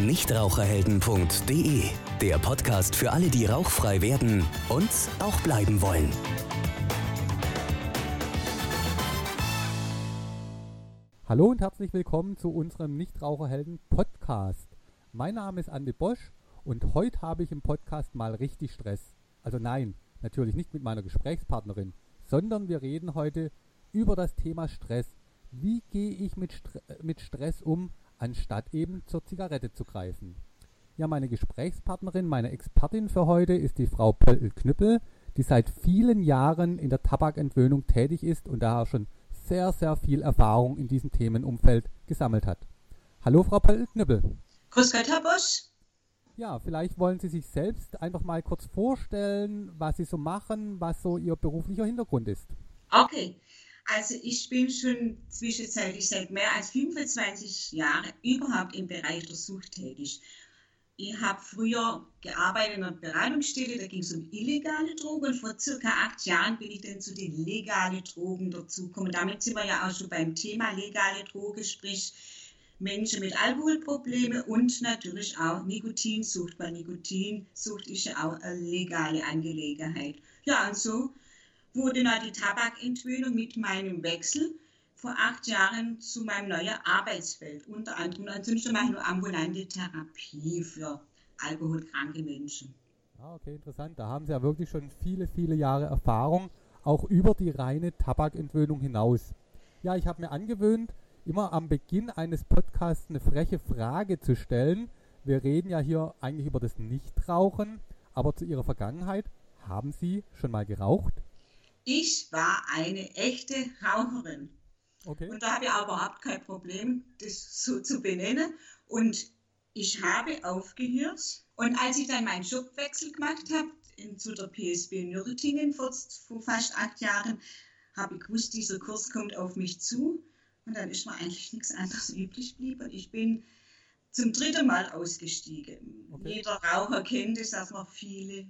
Nichtraucherhelden.de, der Podcast für alle, die rauchfrei werden und auch bleiben wollen. Hallo und herzlich willkommen zu unserem Nichtraucherhelden Podcast. Mein Name ist Andi Bosch und heute habe ich im Podcast mal richtig Stress. Also nein, natürlich nicht mit meiner Gesprächspartnerin, sondern wir reden heute über das Thema Stress. Wie gehe ich mit, St mit Stress um, anstatt eben zur Zigarette zu greifen? Ja, meine Gesprächspartnerin, meine Expertin für heute ist die Frau Pöltl-Knüppel, die seit vielen Jahren in der Tabakentwöhnung tätig ist und daher schon sehr, sehr viel Erfahrung in diesem Themenumfeld gesammelt hat. Hallo, Frau Pöltl-Knüppel. Grüß Gott, Herr Bosch. Ja, vielleicht wollen Sie sich selbst einfach mal kurz vorstellen, was Sie so machen, was so Ihr beruflicher Hintergrund ist. Okay, also ich bin schon zwischenzeitlich seit mehr als 25 Jahren überhaupt im Bereich der Sucht tätig. Ich habe früher gearbeitet in einer Beratungsstelle, da ging es um illegale Drogen und vor circa acht Jahren bin ich dann zu den legalen Drogen dazugekommen. Damit sind wir ja auch schon beim Thema legale Drogen, sprich Menschen mit Alkoholproblemen und natürlich auch Nikotinsucht, weil Nikotinsucht ist ja auch eine legale Angelegenheit. Ja, und so wurde dann die Tabakentwöhnung mit meinem Wechsel vor acht Jahren zu meinem neuen Arbeitsfeld. Unter anderem, ansonsten mache ich nur ambulante Therapie für alkoholkranke Menschen. Ah, okay, interessant. Da haben Sie ja wirklich schon viele, viele Jahre Erfahrung, auch über die reine Tabakentwöhnung hinaus. Ja, ich habe mir angewöhnt, immer am Beginn eines Podcasts eine freche Frage zu stellen. Wir reden ja hier eigentlich über das Nichtrauchen, aber zu Ihrer Vergangenheit. Haben Sie schon mal geraucht? Ich war eine echte Raucherin. Okay. Und da habe ich aber überhaupt kein Problem, das so zu benennen. Und ich habe aufgehört. Und als ich dann meinen Jobwechsel gemacht habe, zu der PSB Nürtingen vor, vor fast acht Jahren, habe ich gewusst, dieser Kurs kommt auf mich zu. Und dann ist mir eigentlich nichts anderes übrig geblieben. Ich bin zum dritten Mal ausgestiegen. Okay. Jeder Raucher kennt es, dass man viele,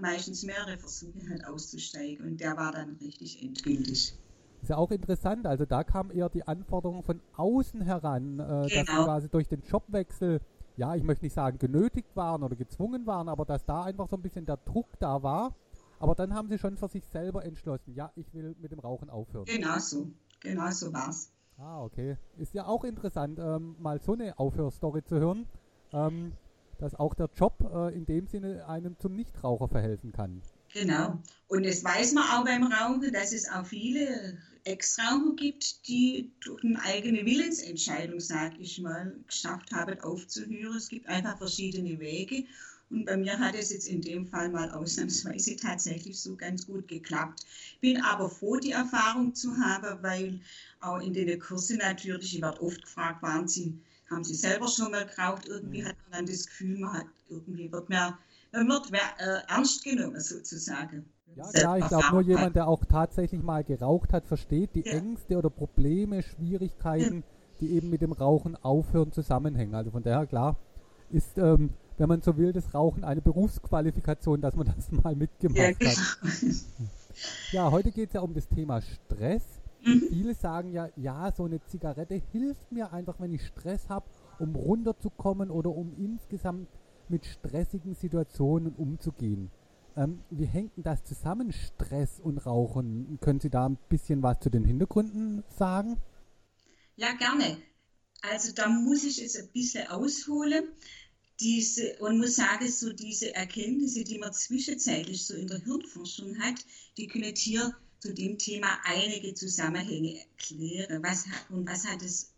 meistens mehrere Versuche hat auszusteigen. Und der war dann richtig endgültig. Ist ja auch interessant, also da kam eher die Anforderung von außen heran, äh, genau. dass sie quasi durch den Jobwechsel, ja, ich möchte nicht sagen genötigt waren oder gezwungen waren, aber dass da einfach so ein bisschen der Druck da war. Aber dann haben sie schon für sich selber entschlossen, ja, ich will mit dem Rauchen aufhören. Genau so, genau so war's. Ah, okay. Ist ja auch interessant, ähm, mal so eine Aufhörstory zu hören, ähm, dass auch der Job äh, in dem Sinne einem zum Nichtraucher verhelfen kann. Genau. Und das weiß man auch beim Rauchen, dass es auch viele Ex-Raucher gibt, die durch eine eigene Willensentscheidung, sag ich mal, geschafft haben, aufzuhören. Es gibt einfach verschiedene Wege. Und bei mir hat es jetzt in dem Fall mal ausnahmsweise tatsächlich so ganz gut geklappt. Bin aber froh, die Erfahrung zu haben, weil auch in den Kursen natürlich, ich werde oft gefragt, waren Sie, haben Sie selber schon mal geraucht? Irgendwie Mhm. hat man dann das Gefühl, man hat irgendwie wird mehr, man wird mehr äh, ernst genommen sozusagen. Ja, klar, ich glaube, nur jemand, der auch tatsächlich mal geraucht hat, versteht die Ja. Ängste oder Probleme, Schwierigkeiten, die eben mit dem Rauchen aufhören zusammenhängen. Also von daher, klar, ist, ähm, wenn man so will, das Rauchen eine Berufsqualifikation, dass man das mal mitgemacht Ja, hat. genau. Ja, heute geht es ja um das Thema Stress. Mhm. Viele sagen ja, ja, so eine Zigarette hilft mir einfach, wenn ich Stress habe, um runterzukommen oder um insgesamt mit stressigen Situationen umzugehen. Ähm, wie hängt denn das zusammen, Stress und Rauchen? Können Sie da ein bisschen was zu den Hintergründen sagen? Ja, gerne. Also da muss ich jetzt ein bisschen ausholen. Diese, und muss sagen, so diese Erkenntnisse, die man zwischenzeitlich so in der Hirnforschung hat, die können hier zu dem Thema einige Zusammenhänge erklären. Was hat, und was hat es?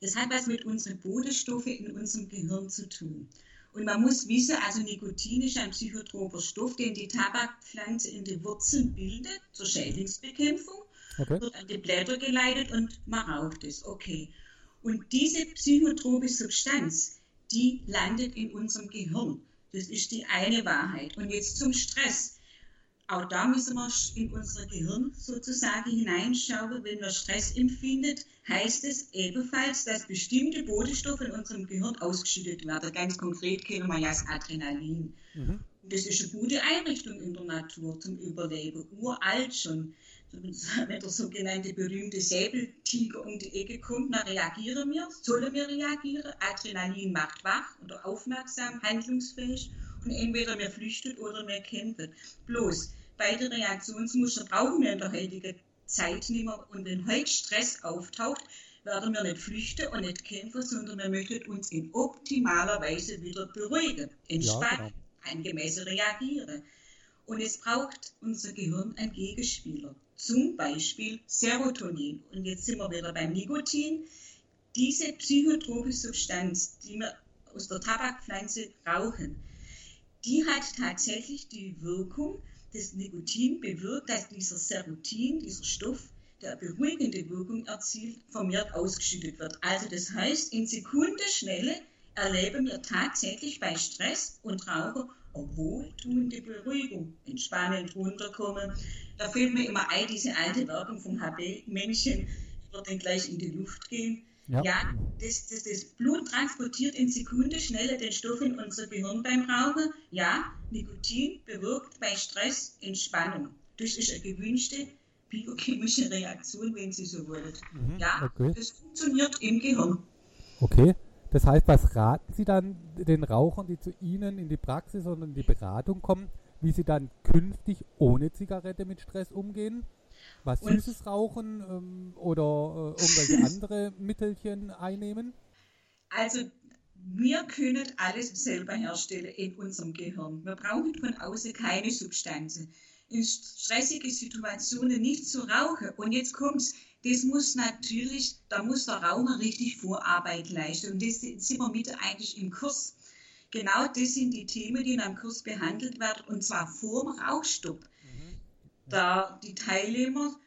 Das hat was mit unseren Bodenstoffen in unserem Gehirn zu tun. Und man muss wissen, also Nikotin ist ein psychotroper Stoff, den die Tabakpflanze in den Wurzeln bildet zur Schädlingsbekämpfung Okay. wird an die Blätter geleitet und man raucht es. Okay. Und diese psychotrope Substanz, die landet in unserem Gehirn. Das ist die eine Wahrheit. Und jetzt zum Stress. Auch da müssen wir in unser Gehirn sozusagen hineinschauen. Wenn wir Stress empfindet, heißt es ebenfalls, dass bestimmte Bodenstoffe in unserem Gehirn ausgeschüttet werden. Ganz konkret kennen wir ja das Adrenalin. Mhm. Das ist eine gute Einrichtung in der Natur zum Überleben, uralt schon. wenn der sogenannte berühmte Säbeltiger um die Ecke kommt, dann reagieren wir, sollen wir reagieren. Adrenalin macht wach oder aufmerksam, handlungsfähig und entweder wir flüchten oder wir kämpfen. Bloß, beide Reaktionsmuster brauchen wir in der heutigen Zeit nicht mehr. Und wenn heute Stress auftaucht, werden wir nicht flüchten und nicht kämpfen, sondern wir möchten uns in optimaler Weise wieder beruhigen, entspannen, ja, genau. angemessen reagieren. Und es braucht unser Gehirn einen Gegenspieler, zum Beispiel Serotonin. Und jetzt sind wir wieder beim Nikotin. Diese psychotrope Substanz, die wir aus der Tabakpflanze rauchen, die hat tatsächlich die Wirkung, das Nikotin bewirkt, dass dieser Serotin, dieser Stoff, der beruhigende Wirkung erzielt, vermehrt ausgeschüttet wird. Also das heißt, in Sekundenschnelle erleben wir tatsächlich bei Stress und Raucher wohltuende Beruhigung, entspannend runterkommen. Da fällt mir immer ein, diese alte Werbung vom HB-Männchen, wird dann gleich in die Luft gehen. Ja, ja das, das, das, Blut transportiert in Sekundenschnelle den Stoff in unser Gehirn beim Rauchen. Ja, Nikotin bewirkt bei Stress Entspannung. Das ist eine gewünschte biochemische Reaktion, wenn Sie so wollen. Mhm, ja, okay. das funktioniert im Gehirn. Okay. Das heißt, was raten Sie dann den Rauchern, die zu Ihnen in die Praxis oder in die Beratung kommen, wie sie dann künftig ohne Zigarette mit Stress umgehen? Was Und süßes rauchen ähm, oder äh, irgendwelche andere Mittelchen einnehmen? Also wir können alles selber herstellen in unserem Gehirn. Wir brauchen von außen keine Substanzen. In stressigen Situationen nicht zu rauchen. Und jetzt kommt's das muss natürlich, da muss der Raucher richtig Vorarbeit leisten. Und das sind wir mit eigentlich im Kurs. Genau das sind die Themen, die in einem Kurs behandelt werden, und zwar vor dem Rauchstopp. Da die Teilnehmer,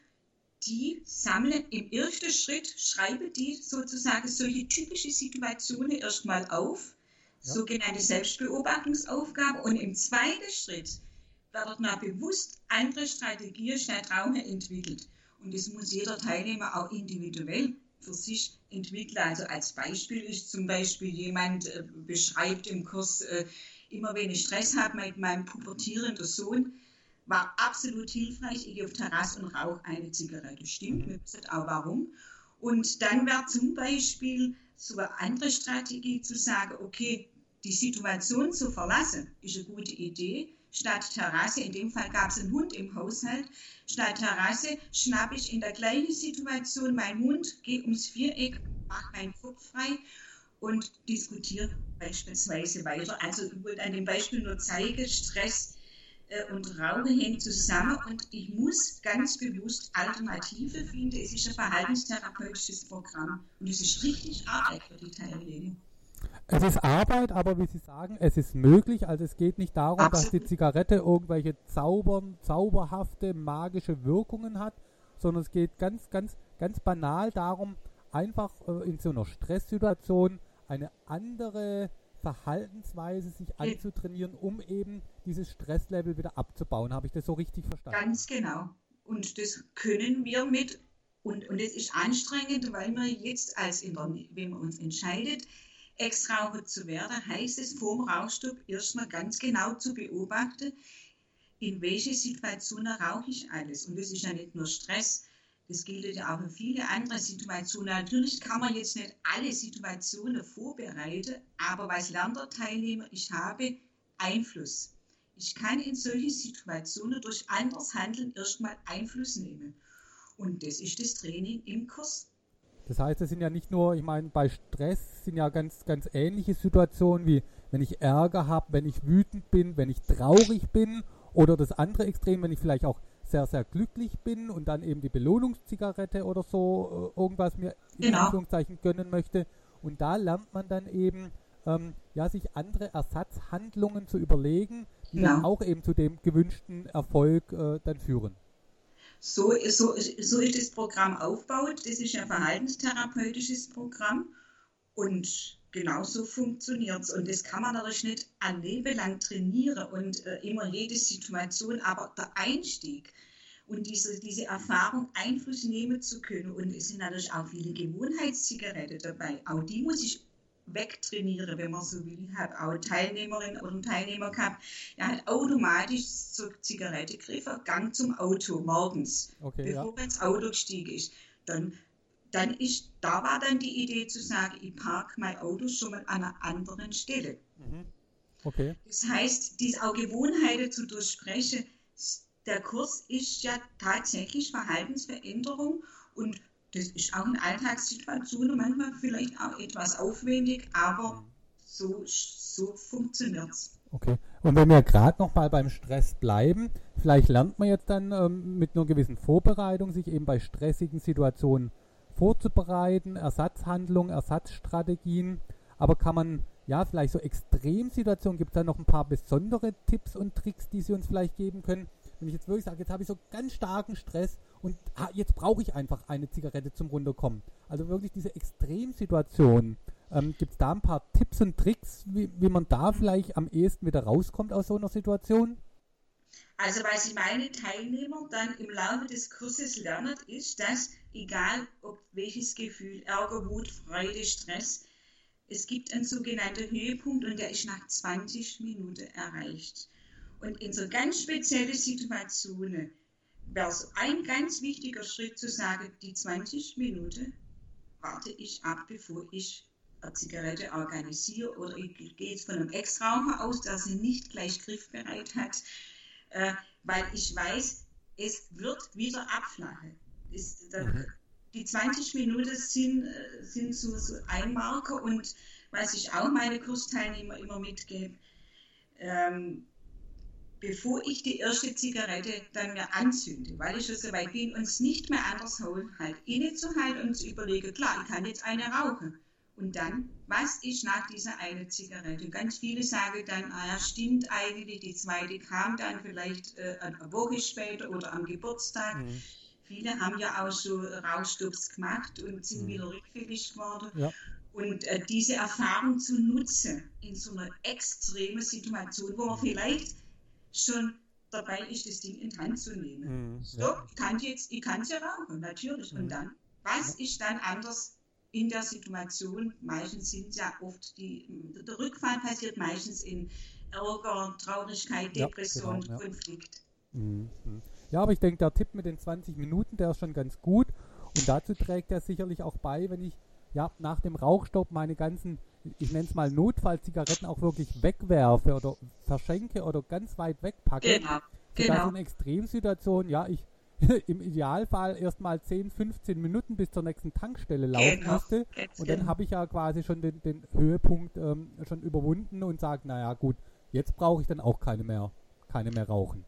die sammeln im ersten Schritt, schreiben die sozusagen solche typische Situationen erstmal auf, ja. sogenannte Selbstbeobachtungsaufgabe. Und im zweiten Schritt werden dann bewusst andere Strategien statt Rauchen entwickelt. Und das muss jeder Teilnehmer auch individuell für sich entwickeln. Also als Beispiel ist zum Beispiel jemand äh, beschreibt im Kurs, äh, immer wenn ich Stress habe mit meinem pubertierenden Sohn, war absolut hilfreich. Ich gehe auf Terrasse und rauche eine Zigarette. Stimmt, wir wissen auch warum. Und dann wäre zum Beispiel so eine andere Strategie zu sagen, okay, die Situation zu verlassen, ist eine gute Idee statt Terrasse, in dem Fall gab es einen Hund im Haushalt, statt Terrasse schnappe ich in der gleichen Situation meinen Hund, gehe ums Viereck, mache meinen Kopf frei und diskutiere beispielsweise weiter. Also ich wollte an dem Beispiel nur zeigen, Stress und Rauchen hängen zusammen und ich muss ganz bewusst Alternative finden. Es ist ein verhaltenstherapeutisches Programm und es ist richtig Arbeit für die Teilnehmer. Es ist Arbeit, aber wie Sie sagen, es ist möglich. Also es geht nicht darum, Absolut. dass die Zigarette irgendwelche zaubern, zauberhafte, magische Wirkungen hat, sondern es geht ganz, ganz, ganz banal darum, einfach äh, in so einer Stresssituation eine andere Verhaltensweise sich anzutrainieren, um eben dieses Stresslevel wieder abzubauen. Habe ich das so richtig verstanden? Ganz genau. Und das können wir mit, und, und ist anstrengend, weil wir jetzt als in der, wenn man uns entscheidet, Ex-Raucher zu werden, heißt es vor dem Rauchstopp erstmal ganz genau zu beobachten, in welche Situationen rauche ich alles. Und das ist ja nicht nur Stress, das gilt ja auch für viele andere Situationen. Natürlich kann man jetzt nicht alle Situationen vorbereiten, aber was lernt der Teilnehmer? Ich habe Einfluss. Ich kann in solche Situationen durch anderes Handeln erstmal Einfluss nehmen. Und das ist das Training im Kurs. Das heißt, es sind ja nicht nur, ich meine, bei Stress sind ja ganz, ganz ähnliche Situationen wie wenn ich Ärger habe, wenn ich wütend bin, wenn ich traurig bin oder das andere Extrem, wenn ich vielleicht auch sehr, sehr glücklich bin und dann eben die Belohnungszigarette oder so äh, irgendwas mir in genau. Anführungszeichen gönnen möchte. Und da lernt man dann eben, ähm, ja, sich andere Ersatzhandlungen zu überlegen, die ja. dann auch eben zu dem gewünschten Erfolg äh, dann führen. So, so, so ist das Programm aufgebaut. Das ist ein verhaltenstherapeutisches Programm und genauso funktioniert es. Und das kann man natürlich nicht ein Leben lang trainieren und äh, immer jede Situation, aber der Einstieg und diese, diese Erfahrung Einfluss nehmen zu können. Und es sind natürlich auch viele Gewohnheitszigaretten dabei. Auch die muss ich wegtrainiere, wenn man so will. Ich habe auch Teilnehmerin oder Teilnehmer gehabt, der hat automatisch zur Zigarette gegriffen, Gang zum Auto morgens, okay, bevor ja. er ins Auto gestiegen ist. Dann, dann ist, da war dann die Idee zu sagen, ich parke mein Auto schon mal an einer anderen Stelle. Mhm. Okay. Das heißt, diese auch Gewohnheiten zu durchsprechen, der Kurs ist ja tatsächlich Verhaltensveränderung und das ist auch eine Alltagssituation und manchmal vielleicht auch etwas aufwendig, aber so, so funktioniert es. Okay. Und wenn wir gerade noch mal beim Stress bleiben, vielleicht lernt man jetzt dann ähm, mit einer gewissen Vorbereitung, sich eben bei stressigen Situationen vorzubereiten, Ersatzhandlungen, Ersatzstrategien. Aber kann man, ja, vielleicht so Extremsituationen, gibt es da noch ein paar besondere Tipps und Tricks, die Sie uns vielleicht geben können? Wenn ich jetzt wirklich sage, jetzt habe ich so ganz starken Stress und ah, jetzt brauche ich einfach eine Zigarette zum Runterkommen. Also wirklich diese Extremsituation. Ähm, Gibt es da ein paar Tipps und Tricks, wie, wie man da vielleicht am ehesten wieder rauskommt aus so einer Situation? Also was ich meine Teilnehmer dann im Laufe des Kurses lernen, ist, dass egal ob welches Gefühl, Ärger, Wut, Freude, Stress, es gibt einen sogenannten Höhepunkt und der ist nach 20 Minuten erreicht. Und in so ganz speziellen Situationen wäre es ein ganz wichtiger Schritt zu sagen, die 20 Minuten warte ich ab, bevor ich eine Zigarette organisiere oder ich gehe jetzt von einem Ex-Raucher aus, der sie nicht gleich griffbereit hat, äh, weil ich weiß, es wird wieder abflachen. Ist, da, mhm. Die 20 Minuten sind, äh, sind so, so ein Marker und was ich auch meine Kursteilnehmer immer mitgebe, ähm, bevor ich die erste Zigarette dann mir anzünde, weil ich schon so weit bin, uns nicht mehr anders holen, halt innezuhalten und zu überlegen, klar, ich kann jetzt eine rauchen. Und dann, was ist nach dieser eine Zigarette? Ganz viele sagen dann, ah ja, stimmt eigentlich, die zweite kam dann vielleicht äh, eine Woche später oder am Geburtstag. Mhm. Viele haben ja auch so Rauchstopps gemacht und sind mhm. wieder rückfällig geworden. Ja. Und äh, diese Erfahrung zu nutzen in so einer extremen Situation, wo man vielleicht schon dabei ist, das Ding in die Hand zu nehmen. Mhm, so, ja. ich kann jetzt, ich kann es ja rauchen, natürlich. Mhm. Und dann, was ist dann anders in der Situation? Meistens sind ja oft die, der Rückfall passiert meistens in Ärger, Traurigkeit, Depression, ja, genau, Konflikt. Mhm. Ja, aber ich denke, der Tipp mit den 20 Minuten, der ist schon ganz gut. Und dazu trägt er sicherlich auch bei, wenn ich ja nach dem Rauchstopp meine ganzen ich nenne es mal Notfallzigaretten auch wirklich wegwerfe oder verschenke oder ganz weit wegpacke. Genau. Genau. So eine Extremsituation, ja, ich im Idealfall erstmal 10, 15 Minuten bis zur nächsten Tankstelle laufen genau. müsste. Und dann genau. habe ich ja quasi schon den, den Höhepunkt ähm, schon überwunden und sage, naja gut, jetzt brauche ich dann auch keine mehr, keine mehr rauchen.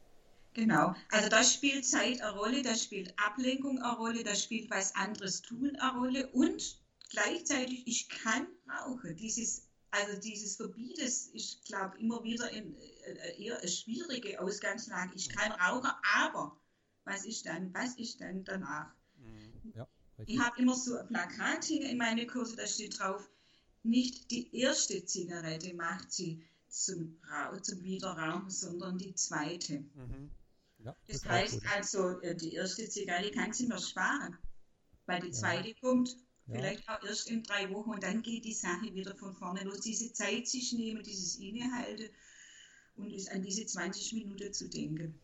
Genau, also da spielt Zeit eine Rolle, da spielt Ablenkung eine Rolle, da spielt was anderes tun eine Rolle und gleichzeitig, ich kann rauchen. Dieses, also dieses Verbieten ist, glaube immer wieder in, äh, eher eine schwierige Ausgangslage. Ich kann rauchen, aber was ist dann? Was ist dann danach? Mhm. Ja, ich habe immer so ein Plakat hier in meine Kurse, da steht drauf, nicht die erste Zigarette macht sie zum, zum Wiederrauchen, sondern die zweite. Mhm. Ja, das, das heißt also, äh, die erste Zigarette kann sie mir sparen, weil die zweite ja. kommt Vielleicht auch erst in drei Wochen und dann geht die Sache wieder von vorne los. Diese Zeit sich nehmen, dieses Innehalten und ist an diese 20 Minuten zu denken.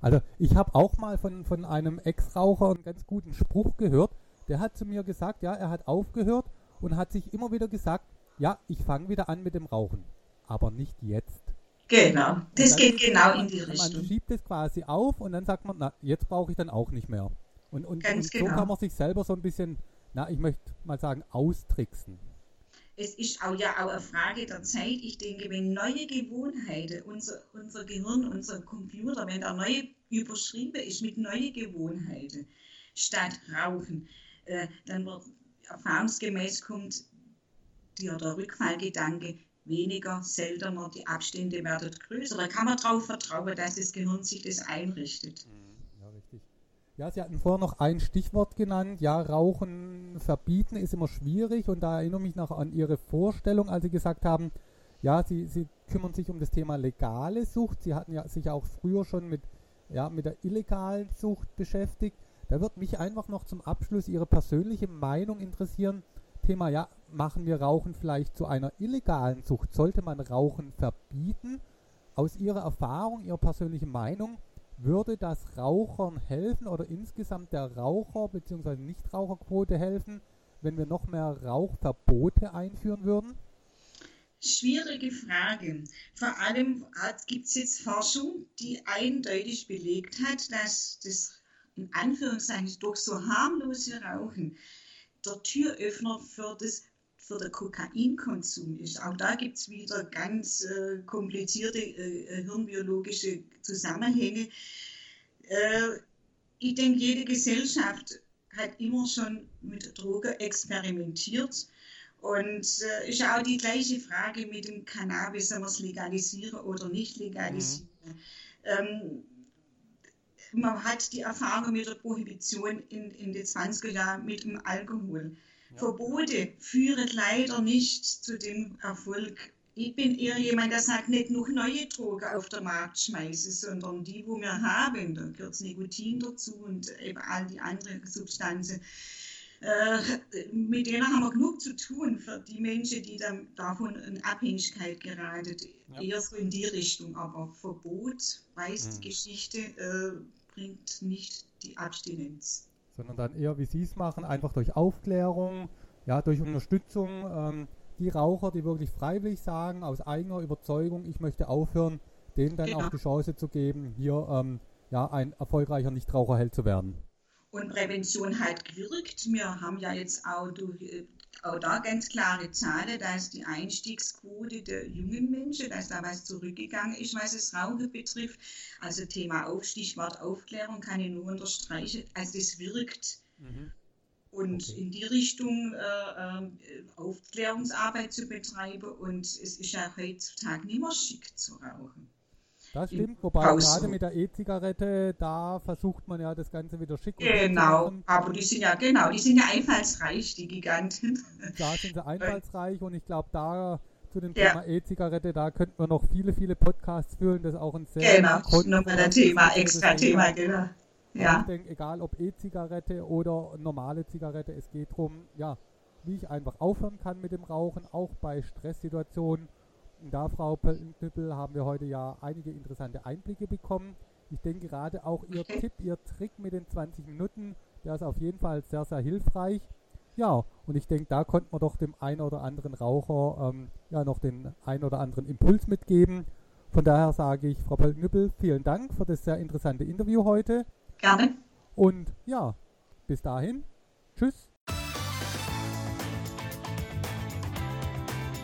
Also ich habe auch mal von, von einem Ex-Raucher einen ganz guten Spruch gehört. Der hat zu mir gesagt, ja, er hat aufgehört und hat sich immer wieder gesagt, ja, ich fange wieder an mit dem Rauchen, aber nicht jetzt. Genau, das geht genau in die Richtung. Man schiebt es quasi auf und dann sagt man, na, jetzt brauche ich dann auch nicht mehr. Und, und, und so genau. kann man sich selber so ein bisschen na, ich möchte mal sagen, austricksen. Es ist auch ja auch eine Frage der Zeit. Ich denke, wenn neue Gewohnheiten, unser, unser Gehirn, unser Computer, wenn der neue überschrieben ist mit neuen Gewohnheiten statt Rauchen, äh, dann wird erfahrungsgemäß kommt der, der Rückfallgedanke weniger, seltener, die Abstände werden größer. Da kann man darauf vertrauen, dass das Gehirn sich das einrichtet. Mhm. Ja, Sie hatten vorher noch ein Stichwort genannt. Ja, Rauchen verbieten ist immer schwierig und da erinnere ich mich noch an Ihre Vorstellung, als Sie gesagt haben, ja, Sie, Sie kümmern sich um das Thema legale Sucht. Sie hatten ja sich auch früher schon mit, ja, mit der illegalen Sucht beschäftigt. Da wird mich einfach noch zum Abschluss Ihre persönliche Meinung interessieren. Thema, ja, machen wir Rauchen vielleicht zu einer illegalen Sucht? Sollte man Rauchen verbieten? Aus Ihrer Erfahrung, Ihrer persönlichen Meinung, würde das Rauchern helfen oder insgesamt der Raucher- bzw. Nichtraucherquote helfen, wenn wir noch mehr Rauchverbote einführen würden? Schwierige Frage. Vor allem gibt es jetzt Forschung, die eindeutig belegt hat, dass das in Anführungszeichen doch so harmlose Rauchen der Türöffner für, das, für den Kokainkonsum ist. Auch da gibt es wieder ganz äh, komplizierte äh, hirnbiologische Zusammenhänge. Äh, ich denke, jede Gesellschaft hat immer schon mit Drogen experimentiert. Und äh, ist auch die gleiche Frage mit dem Cannabis, sollen wir es legalisieren oder nicht legalisieren. Mhm. Ähm, man hat die Erfahrung mit der Prohibition in, in den 20er Jahren mit dem Alkohol. Verbote führen leider nicht zu dem Erfolg. Ich bin eher jemand, der sagt, nicht noch neue Drogen auf den Markt schmeißen, sondern die, wo wir haben. Da gehört Nikotin dazu und eben all die anderen Substanzen. Äh, mit denen haben wir genug zu tun für die Menschen, die dann davon in Abhängigkeit geraten. Ja. Eher so in die Richtung. Aber Verbot, weiß mhm. die Geschichte, äh, bringt nicht die Abstinenz. Sondern dann eher, wie Sie es machen, einfach durch Aufklärung, ja, durch Unterstützung. Ähm, die Raucher, die wirklich freiwillig sagen, aus eigener Überzeugung, ich möchte aufhören, denen dann genau. auch die Chance zu geben, hier ähm, ja, ein erfolgreicher Nichtraucherheld zu werden. Und Prävention hat gewirkt. Wir haben ja jetzt auch durch äh, auch da ganz klare Zahlen, dass die Einstiegsquote der jungen Menschen, dass da was zurückgegangen ist, was das Rauchen betrifft. Also Thema Auf, Stichwort Aufklärung kann ich nur unterstreichen. Also das wirkt. Mhm. Und okay. in die Richtung äh, äh, Aufklärungsarbeit zu betreiben. Und es ist ja heutzutage nicht mehr schick zu rauchen. Das stimmt, wobei Pause. gerade mit der E-Zigarette, da versucht man ja das Ganze wieder schick Genau, zu machen. aber die sind ja, genau, die sind ja einfallsreich, die Giganten. Da sind sie einfallsreich und ich glaube, da zu dem ja. Thema E-Zigarette, da könnten wir noch viele, viele Podcasts führen, das ist auch ein sehr Genau, nochmal ein Thema, extra Thema, genau. Ja. Ich denke, egal ob E-Zigarette oder normale Zigarette, es geht darum, ja, wie ich einfach aufhören kann mit dem Rauchen, auch bei Stresssituationen da, Frau Pöltenknüppel, haben wir heute ja einige interessante Einblicke bekommen. Ich denke gerade auch Ihr Tipp, Ihr Trick mit den 20 Minuten, der ist auf jeden Fall sehr, sehr hilfreich. Ja, und ich denke, da konnte man doch dem einen oder anderen Raucher ähm, ja noch den einen oder anderen Impuls mitgeben. Von daher sage ich, Frau Pöltenknüppel, vielen Dank für das sehr interessante Interview heute. Gerne. Und ja, bis dahin. Tschüss.